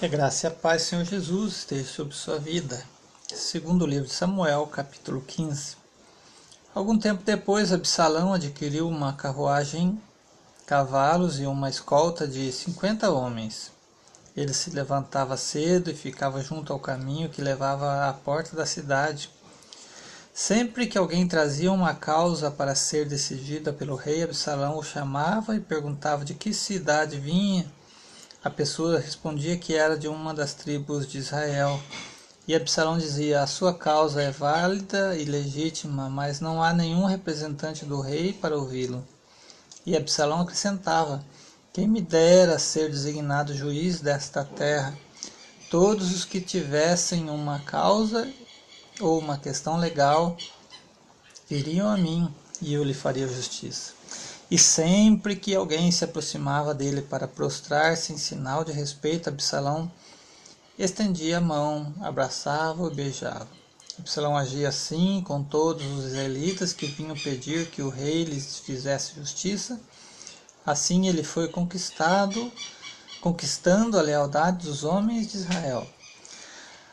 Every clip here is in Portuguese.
Que a graça e a paz, Senhor Jesus, esteja sobre sua vida. Segundo o livro de Samuel, capítulo 15. Algum tempo depois, Absalão adquiriu uma carruagem, cavalos e uma escolta de cinquenta homens. Ele se levantava cedo e ficava junto ao caminho que levava à porta da cidade. Sempre que alguém trazia uma causa para ser decidida pelo rei, Absalão o chamava e perguntava de que cidade vinha a pessoa respondia que era de uma das tribos de Israel. E Absalão dizia: A sua causa é válida e legítima, mas não há nenhum representante do rei para ouvi-lo. E Absalão acrescentava: Quem me dera ser designado juiz desta terra? Todos os que tivessem uma causa ou uma questão legal viriam a mim e eu lhe faria justiça. E sempre que alguém se aproximava dele para prostrar-se em sinal de respeito, Absalão estendia a mão, abraçava e beijava. Absalão agia assim com todos os israelitas que vinham pedir que o rei lhes fizesse justiça. Assim ele foi conquistado, conquistando a lealdade dos homens de Israel.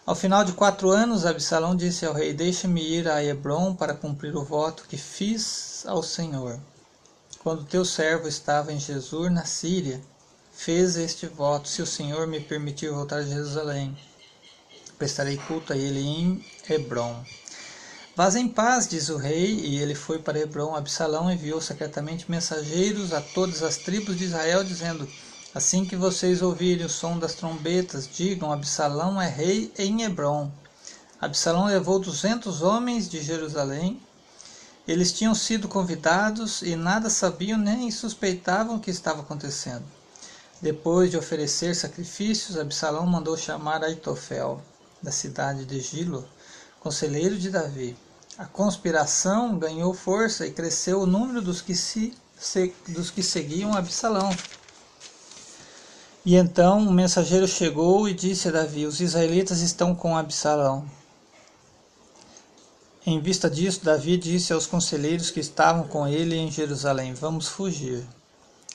Ao final de quatro anos, Absalão disse ao rei: Deixa-me ir a Hebron para cumprir o voto que fiz ao Senhor quando teu servo estava em Jesus, na Síria, fez este voto: Se o Senhor me permitir voltar a Jerusalém, prestarei culto a ele em Hebron. Vaz em paz, diz o rei, e ele foi para Hebron. Absalão enviou secretamente mensageiros a todas as tribos de Israel, dizendo: Assim que vocês ouvirem o som das trombetas, digam: Absalão é rei em Hebron. Absalão levou duzentos homens de Jerusalém eles tinham sido convidados e nada sabiam nem suspeitavam o que estava acontecendo. Depois de oferecer sacrifícios, Absalão mandou chamar Aitofel, da cidade de Gilo, conselheiro de Davi. A conspiração ganhou força e cresceu o número dos que, se, se, dos que seguiam Absalão. E então um mensageiro chegou e disse a Davi: Os israelitas estão com Absalão. Em vista disso, Davi disse aos conselheiros que estavam com ele em Jerusalém: Vamos fugir.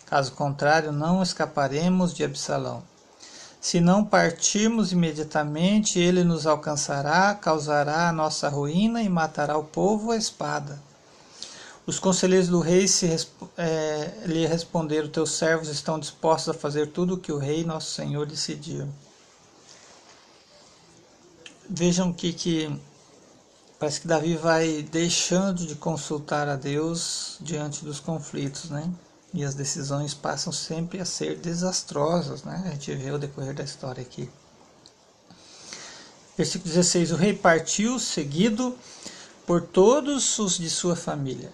Caso contrário, não escaparemos de Absalão. Se não partirmos imediatamente, ele nos alcançará, causará a nossa ruína e matará o povo à espada. Os conselheiros do rei se, é, lhe responderam: Teus servos estão dispostos a fazer tudo o que o rei, nosso senhor, decidiu. Vejam que, que Parece que Davi vai deixando de consultar a Deus diante dos conflitos, né? E as decisões passam sempre a ser desastrosas, né? A gente vê o decorrer da história aqui. Versículo 16: O rei partiu, seguido por todos os de sua família.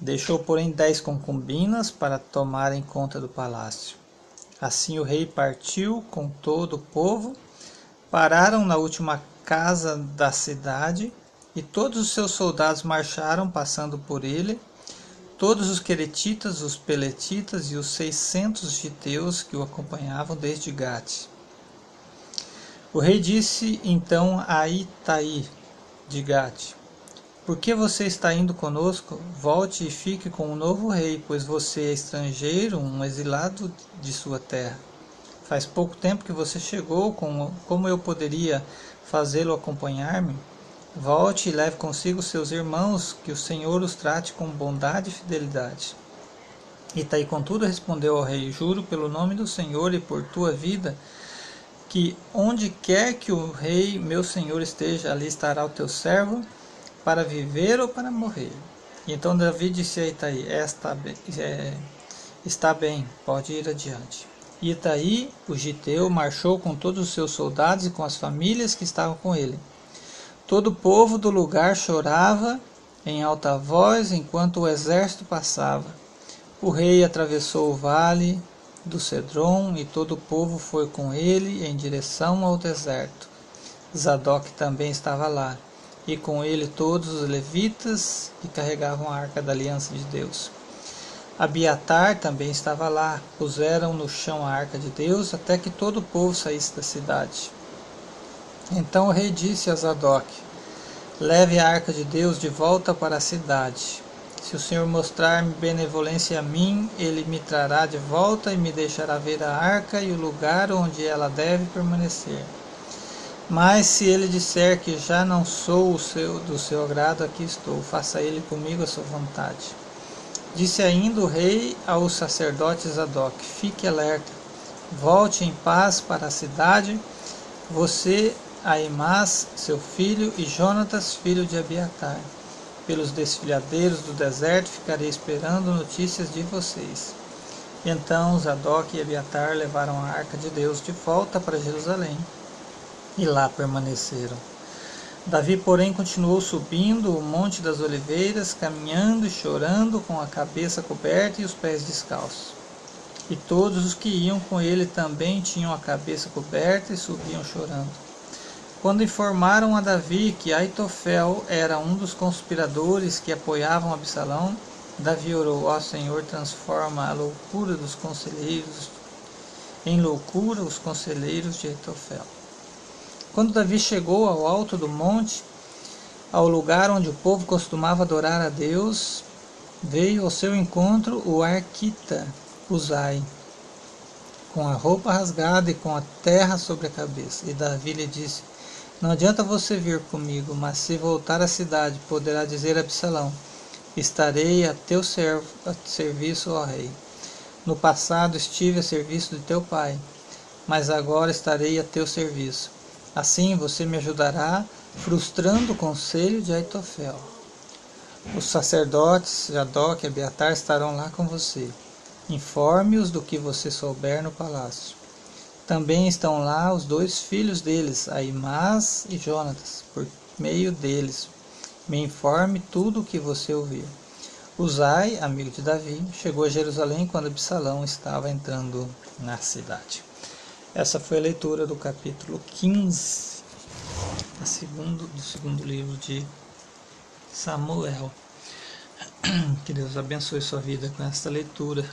Deixou, porém, dez concubinas para tomarem conta do palácio. Assim o rei partiu com todo o povo, pararam na última casa da cidade e todos os seus soldados marcharam, passando por ele, todos os queretitas, os peletitas e os seiscentos giteus que o acompanhavam desde Gate. O rei disse então a Itaí de Gate: Por que você está indo conosco? Volte e fique com o novo rei, pois você é estrangeiro, um exilado de sua terra. Faz pouco tempo que você chegou, como eu poderia fazê-lo acompanhar-me? Volte e leve consigo seus irmãos, que o Senhor os trate com bondade e fidelidade. Itaí, contudo, respondeu ao rei: Juro pelo nome do Senhor e por tua vida, que onde quer que o rei, meu senhor, esteja, ali estará o teu servo, para viver ou para morrer. E então Davi disse a Itaí: Esta, é, Está bem, pode ir adiante. Itaí, o giteu, marchou com todos os seus soldados e com as famílias que estavam com ele. Todo o povo do lugar chorava em alta voz enquanto o exército passava. O rei atravessou o vale do Cedron e todo o povo foi com ele em direção ao deserto. Zadok também estava lá, e com ele todos os levitas que carregavam a arca da aliança de Deus. Abiatar também estava lá. Puseram no chão a arca de Deus até que todo o povo saísse da cidade. Então o rei disse a Zadok: Leve a arca de Deus de volta para a cidade. Se o Senhor mostrar-me benevolência a mim, ele me trará de volta e me deixará ver a arca e o lugar onde ela deve permanecer. Mas se ele disser que já não sou o seu, do seu agrado, aqui estou, faça ele comigo a sua vontade. Disse ainda o rei aos sacerdotes Zadok: Fique alerta, volte em paz para a cidade, você, Aimás, seu filho, e Jonatas, filho de Abiatar pelos desfiladeiros do deserto ficarei esperando notícias de vocês. Então Zadok e Abiatar levaram a arca de Deus de volta para Jerusalém e lá permaneceram. Davi, porém, continuou subindo o Monte das Oliveiras, caminhando e chorando, com a cabeça coberta e os pés descalços. E todos os que iam com ele também tinham a cabeça coberta e subiam chorando. Quando informaram a Davi que Aitofel era um dos conspiradores que apoiavam Absalão, Davi orou: Ó Senhor, transforma a loucura dos conselheiros em loucura os conselheiros de Aitofel. Quando Davi chegou ao alto do monte, ao lugar onde o povo costumava adorar a Deus, veio ao seu encontro o Arquita, Uzai, com a roupa rasgada e com a terra sobre a cabeça. E Davi lhe disse: não adianta você vir comigo, mas se voltar à cidade, poderá dizer a Absalão: Estarei a teu servo, a serviço, ó rei. No passado estive a serviço de teu pai, mas agora estarei a teu serviço. Assim você me ajudará, frustrando o conselho de Aitofel. Os sacerdotes Jadok e Abiatar estarão lá com você. Informe-os do que você souber no palácio. Também estão lá os dois filhos deles, Aimás e Jonatas, por meio deles. Me informe tudo o que você ouviu. Uzai, amigo de Davi, chegou a Jerusalém quando Absalão estava entrando na cidade. Essa foi a leitura do capítulo 15 do segundo, do segundo livro de Samuel. Que Deus abençoe sua vida com esta leitura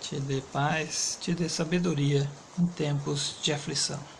te dê paz, te dê sabedoria em tempos de aflição.